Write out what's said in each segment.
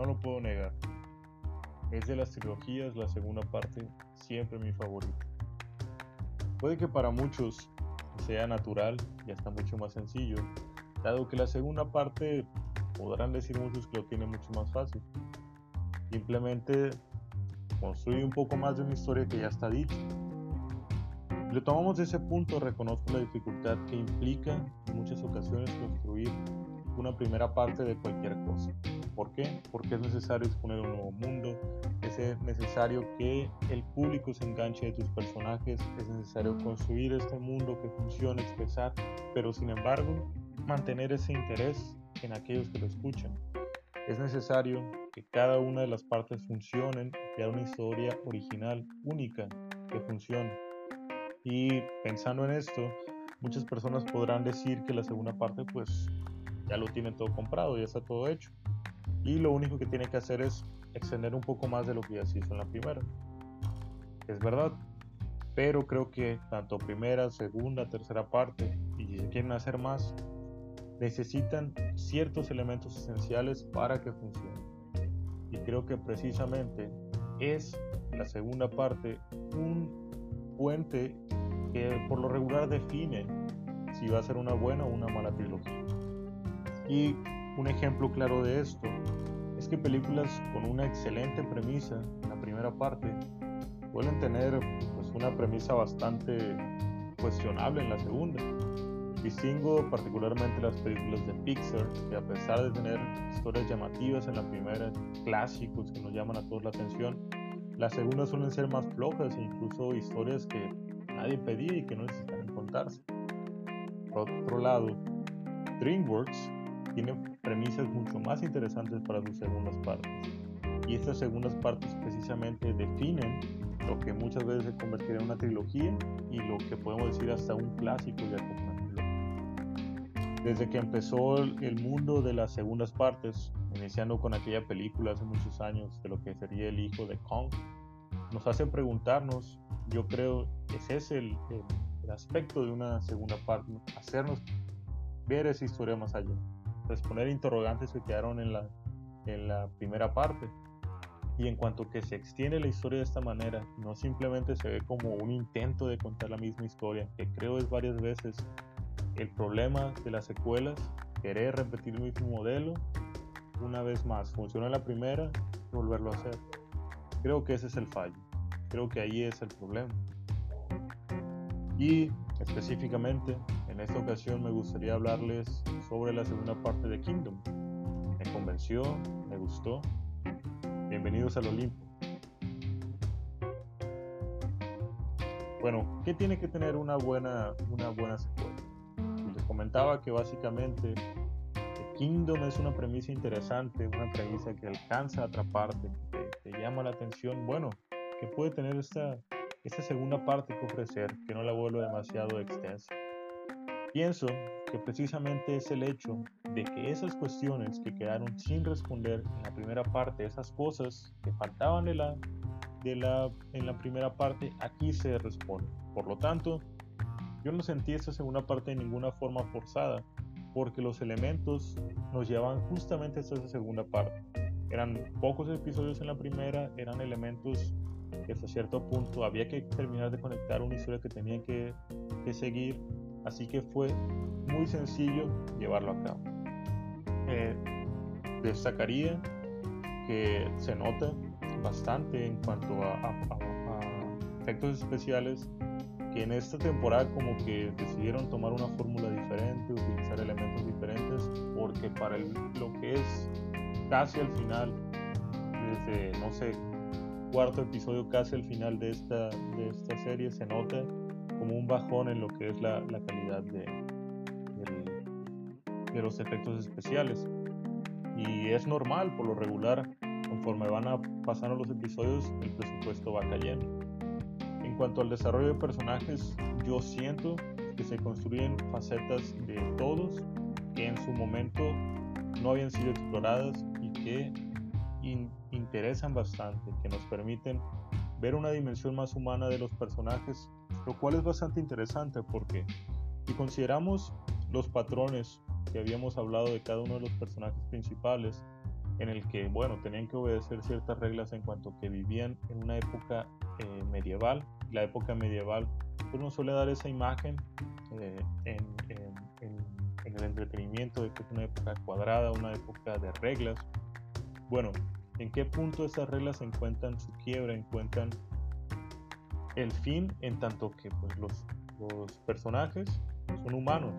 no lo puedo negar. Es de las trilogías la segunda parte siempre mi favorita. Puede que para muchos sea natural y hasta mucho más sencillo, dado que la segunda parte podrán decir muchos que lo tiene mucho más fácil. Simplemente construye un poco más de una historia que ya está dicha. lo tomamos ese punto, reconozco la dificultad que implica en muchas ocasiones construir una primera parte de cualquier cosa. ¿Por qué? Porque es necesario exponer un nuevo mundo, es necesario que el público se enganche de tus personajes, es necesario construir este mundo que funcione, expresar, pero sin embargo mantener ese interés en aquellos que lo escuchan. Es necesario que cada una de las partes funcionen crear una historia original, única, que funcione. Y pensando en esto, muchas personas podrán decir que la segunda parte pues ya lo tienen todo comprado, ya está todo hecho. Y lo único que tiene que hacer es extender un poco más de lo que ya se hizo en la primera. Es verdad, pero creo que tanto primera, segunda, tercera parte, y si quieren hacer más, necesitan ciertos elementos esenciales para que funcione. Y creo que precisamente es la segunda parte un puente que por lo regular define si va a ser una buena o una mala trilogía. Y un ejemplo claro de esto es que películas con una excelente premisa en la primera parte suelen tener pues, una premisa bastante cuestionable en la segunda. Distingo particularmente las películas de Pixar, que a pesar de tener historias llamativas en la primera, clásicos que nos llaman a todos la atención, las segundas suelen ser más flojas e incluso historias que nadie pedía y que no necesitan contarse. Por otro lado, DreamWorks tiene premisas mucho más interesantes para sus segundas partes. Y estas segundas partes precisamente definen lo que muchas veces se convertirá en una trilogía y lo que podemos decir hasta un clásico ya como Desde que empezó el mundo de las segundas partes, iniciando con aquella película hace muchos años de lo que sería el hijo de Kong, nos hace preguntarnos, yo creo, ese es el, el, el aspecto de una segunda parte, hacernos ver esa historia más allá responder interrogantes que quedaron en la, en la primera parte. Y en cuanto que se extiende la historia de esta manera, no simplemente se ve como un intento de contar la misma historia, que creo es varias veces el problema de las secuelas, querer repetir el mismo modelo una vez más. Funciona la primera, volverlo a hacer. Creo que ese es el fallo. Creo que ahí es el problema. Y específicamente en esta ocasión me gustaría hablarles sobre la segunda parte de Kingdom. Me convenció, me gustó. Bienvenidos al Olimpo. Bueno, ¿qué tiene que tener una buena, una buena secuela? Les comentaba que básicamente Kingdom es una premisa interesante, una premisa que alcanza a atraparte, que te llama la atención. Bueno, que puede tener esta, esta segunda parte que ofrecer, que no la vuelva demasiado extensa. Pienso que precisamente es el hecho de que esas cuestiones que quedaron sin responder en la primera parte, esas cosas que faltaban de la, de la, en la primera parte, aquí se responden. Por lo tanto, yo no sentí esta segunda parte de ninguna forma forzada, porque los elementos nos llevaban justamente a esa segunda parte. Eran pocos episodios en la primera, eran elementos que hasta cierto punto había que terminar de conectar una historia que tenía que, que seguir Así que fue muy sencillo llevarlo a cabo. Eh, destacaría que se nota bastante en cuanto a, efectos especiales que en esta temporada como que decidieron tomar una fórmula diferente, utilizar elementos diferentes, porque para lo que es casi al final, desde no sé, cuarto episodio casi al final de esta, de esta serie, se nota como un bajón en lo que es la, calidad de, los efectos especiales. Y es normal, por lo regular, conforme van pasando los episodios, el presupuesto va cayendo. En cuanto al desarrollo de personajes, yo siento que se construyen facetas de todos que en su momento no habían sido exploradas y que interesan bastante, que nos permiten ver una dimensión más humana de los personajes lo cual es bastante interesante porque si consideramos los patrones que habíamos hablado de cada uno de los personajes principales, en el que, bueno, tenían que obedecer ciertas reglas en cuanto que vivían en una época eh, medieval. La época medieval pues nos suele dar esa imagen eh, en, el entretenimiento de que es una época cuadrada, una época de reglas. Bueno, ¿en qué punto esas reglas encuentran su quiebra, encuentran el fin en tanto que pues, los, personajes son humanos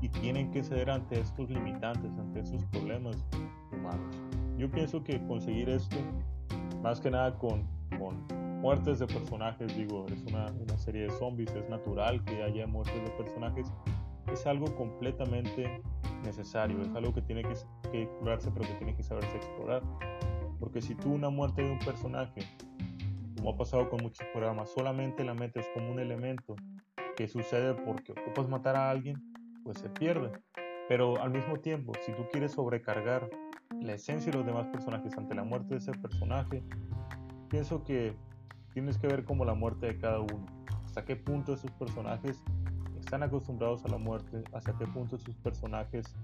y tienen que ceder ante estos limitantes, ante estos problemas humanos. Yo pienso que conseguir esto, más que nada con, muertes de personajes, digo, es una, una, serie de zombies, es natural que haya muertes de personajes, es algo completamente necesario, es algo que tiene que, que explorarse, pero que tiene que saberse explorar. Porque si tú una muerte de un personaje, como ha pasado con muchos programas, solamente la metes como un elemento que sucede porque ocupas matar a alguien, pues se pierde. Pero al mismo tiempo, si tú quieres sobrecargar la esencia de los demás personajes ante la muerte de ese personaje, pienso que tienes que ver como la muerte de cada uno. Hasta qué punto esos personajes están acostumbrados a la muerte, hasta qué punto esos personajes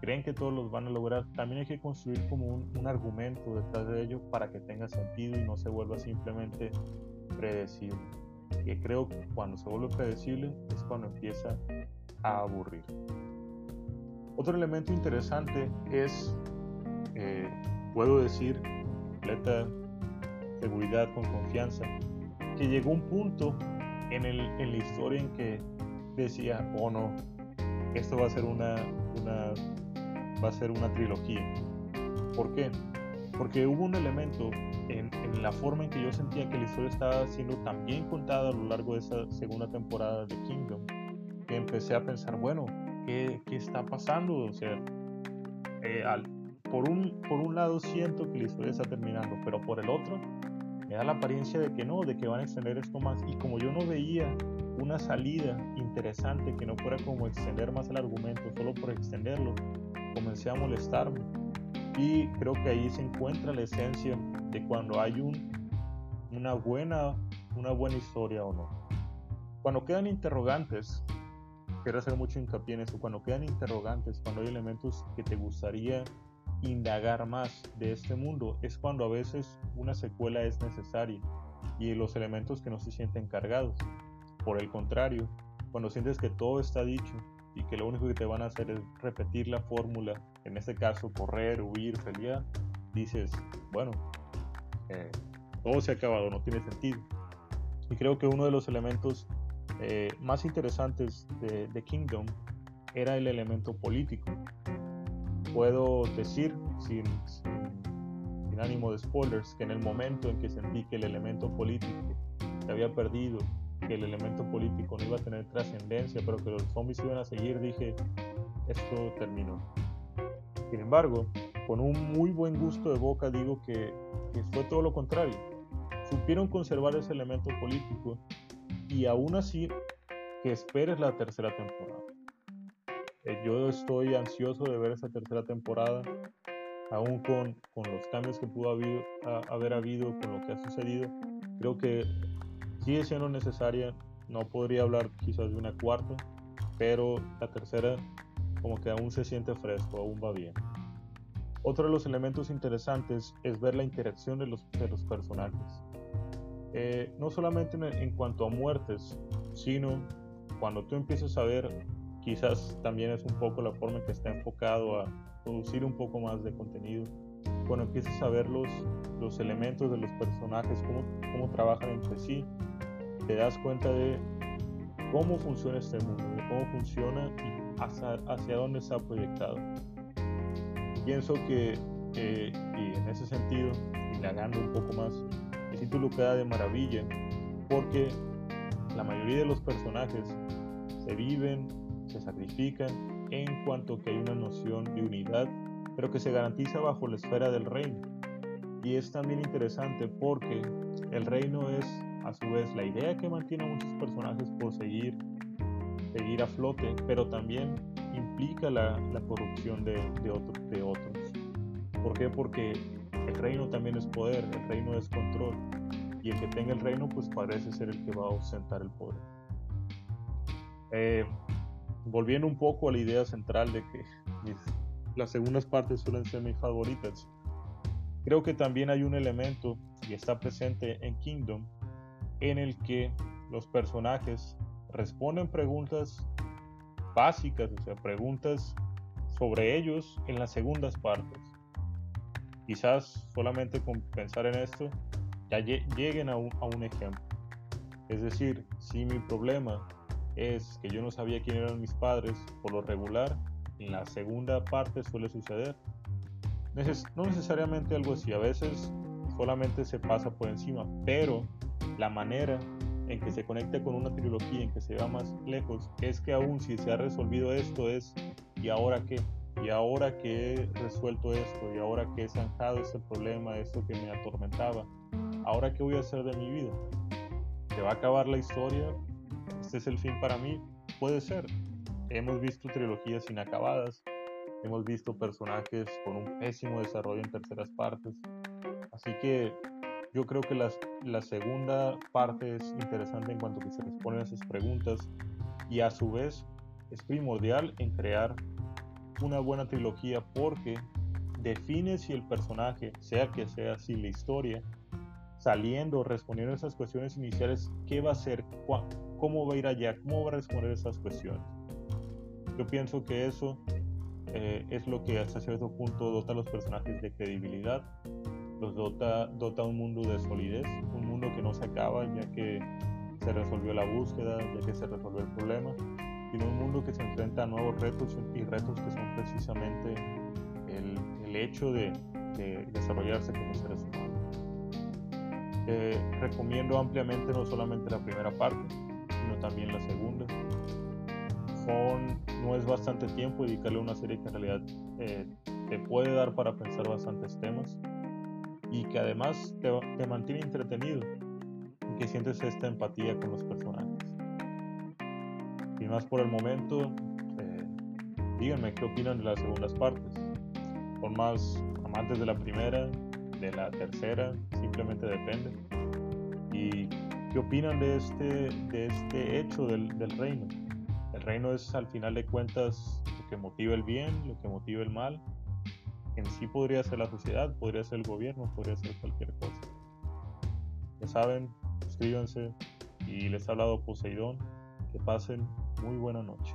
creen que todos los van a lograr. También hay que construir como un, argumento detrás de ello para que tenga sentido y no se vuelva simplemente predecible. Que creo que cuando se vuelve predecible es cuando empieza a aburrir. Otro elemento interesante es, eh, puedo decir, completa seguridad, con confianza, que llegó un punto en, el, en la historia en que decía, oh no, esto va a ser una, va a ser una trilogía. ¿Por qué? Porque hubo un elemento en, en, la forma en que yo sentía que la historia estaba siendo tan bien contada a lo largo de esa segunda temporada de Kingdom, empecé a pensar, bueno, ¿qué, qué está pasando? O sea, eh, al, por, un, por un lado siento que la historia está terminando, pero por el otro me da la apariencia de que no, de que van a extender esto más. Y como yo no veía una salida interesante que no fuera como extender más el argumento solo por extenderlo, comencé a molestarme. Y creo que ahí se encuentra la esencia de cuando hay un, una, buena, una buena historia o no. Cuando quedan interrogantes, quiero hacer mucho hincapié en eso, cuando quedan interrogantes, cuando hay elementos que te gustaría indagar más de este mundo, es cuando a veces una secuela es necesaria y los elementos que no se sienten cargados. Por el contrario, cuando sientes que todo está dicho y que lo único que te van a hacer es repetir la fórmula, en este caso correr, huir, pelear, dices, bueno, eh, todo se ha acabado, no tiene sentido. Y creo que uno de los elementos eh, más interesantes de, Kingdom era el elemento político. Puedo decir, sin, sin, ánimo de spoilers, que en el momento en que sentí que el elemento político se había perdido, que el elemento político no iba a tener trascendencia, pero que los zombies iban a seguir, dije, esto terminó. Sin embargo, con un muy buen gusto de boca digo que, fue todo lo contrario. Supieron conservar ese elemento político y aún así que esperes la tercera temporada. Eh, yo estoy ansioso de ver esa tercera temporada, aún con, los cambios que pudo haber habido, con lo que ha sucedido. Creo que sigue siendo necesaria, no podría hablar quizás de una cuarta, pero la tercera como que aún se siente fresco, aún va bien. Otro de los elementos interesantes es ver la interacción de los, de los personajes. Eh, no solamente en, cuanto a muertes, sino cuando tú empiezas a ver, quizás también es un poco la forma en que está enfocado a producir un poco más de contenido, cuando empiezas a ver los, los elementos de los personajes, cómo, cómo trabajan entre sí, te das cuenta de cómo funciona este mundo, de cómo funciona y hacia, hacia dónde está proyectado. Pienso que, y en ese sentido, indagando un poco más, título queda de maravilla porque la mayoría de los personajes se viven, se sacrifican en cuanto que hay una noción de unidad, pero que se garantiza bajo la esfera del reino. Y es también interesante porque el reino es a su vez la idea que mantiene a muchos personajes por seguir, seguir a flote, pero también implica la, corrupción de, otros. ¿Por qué? Porque el reino también es poder, el reino es control. Y el que tenga el reino, pues parece ser el que va a ostentar el poder. Eh, volviendo un poco a la idea central de que las segundas partes suelen ser mis favoritas. Creo que también hay un elemento y está presente en Kingdom en el que los personajes responden preguntas básicas, o sea, preguntas sobre ellos en las segundas partes. Quizás solamente con pensar en esto ya lleguen a un, ejemplo. Es decir, si mi problema es que yo no sabía quién eran mis padres, por lo regular, en la segunda parte suele suceder. no necesariamente algo así, a veces solamente se pasa por encima, pero la manera en que se conecta con una trilogía, en que se va más lejos, es que aún si se ha resolvido esto es, ¿y ahora qué? Y ahora que he resuelto esto, y ahora que he zanjado este problema, esto que me atormentaba, ¿ahora qué voy a hacer de mi vida? ¿Se va a acabar la historia? ¿Este es el fin para mí? Puede ser. Hemos visto trilogías inacabadas, hemos visto personajes con un pésimo desarrollo en terceras partes, así que yo creo que la segunda parte es interesante en cuanto que se responden a esas preguntas y a su vez es primordial en crear una buena trilogía porque define si el personaje, sea que sea así la historia, saliendo, respondiendo a esas cuestiones iniciales, ¿qué va a hacer? ¿Cómo va a ir allá? ¿Cómo va a responder esas cuestiones? Yo pienso que eso eh, es lo que hasta cierto punto dota a los personajes de credibilidad, los dota, dota un mundo de solidez, un mundo que no se acaba ya que se resolvió la búsqueda, ya que se resolvió el problema, sino un mundo que se enfrenta a nuevos retos y retos que son precisamente el, el hecho de, de, desarrollarse como seres humanos. Eh, recomiendo ampliamente no solamente la primera parte, sino también la segunda. Son, no es bastante tiempo dedicarle a una serie que en realidad eh, te puede dar para pensar bastantes temas y que además te, te mantiene entretenido y que sientes esta empatía con los personajes. Sin más por el momento, eh, díganme qué opinan de las segundas partes. Son más amantes de la primera, de la tercera, simplemente depende. ¿Y qué opinan de este, de este hecho del, del reino? El reino es al final de cuentas lo que motiva el bien, lo que motiva el mal. En sí podría ser la sociedad, podría ser el gobierno, podría ser cualquier cosa. Ya saben, suscríbanse y les ha hablado Poseidón. Que pasen muy buena noche.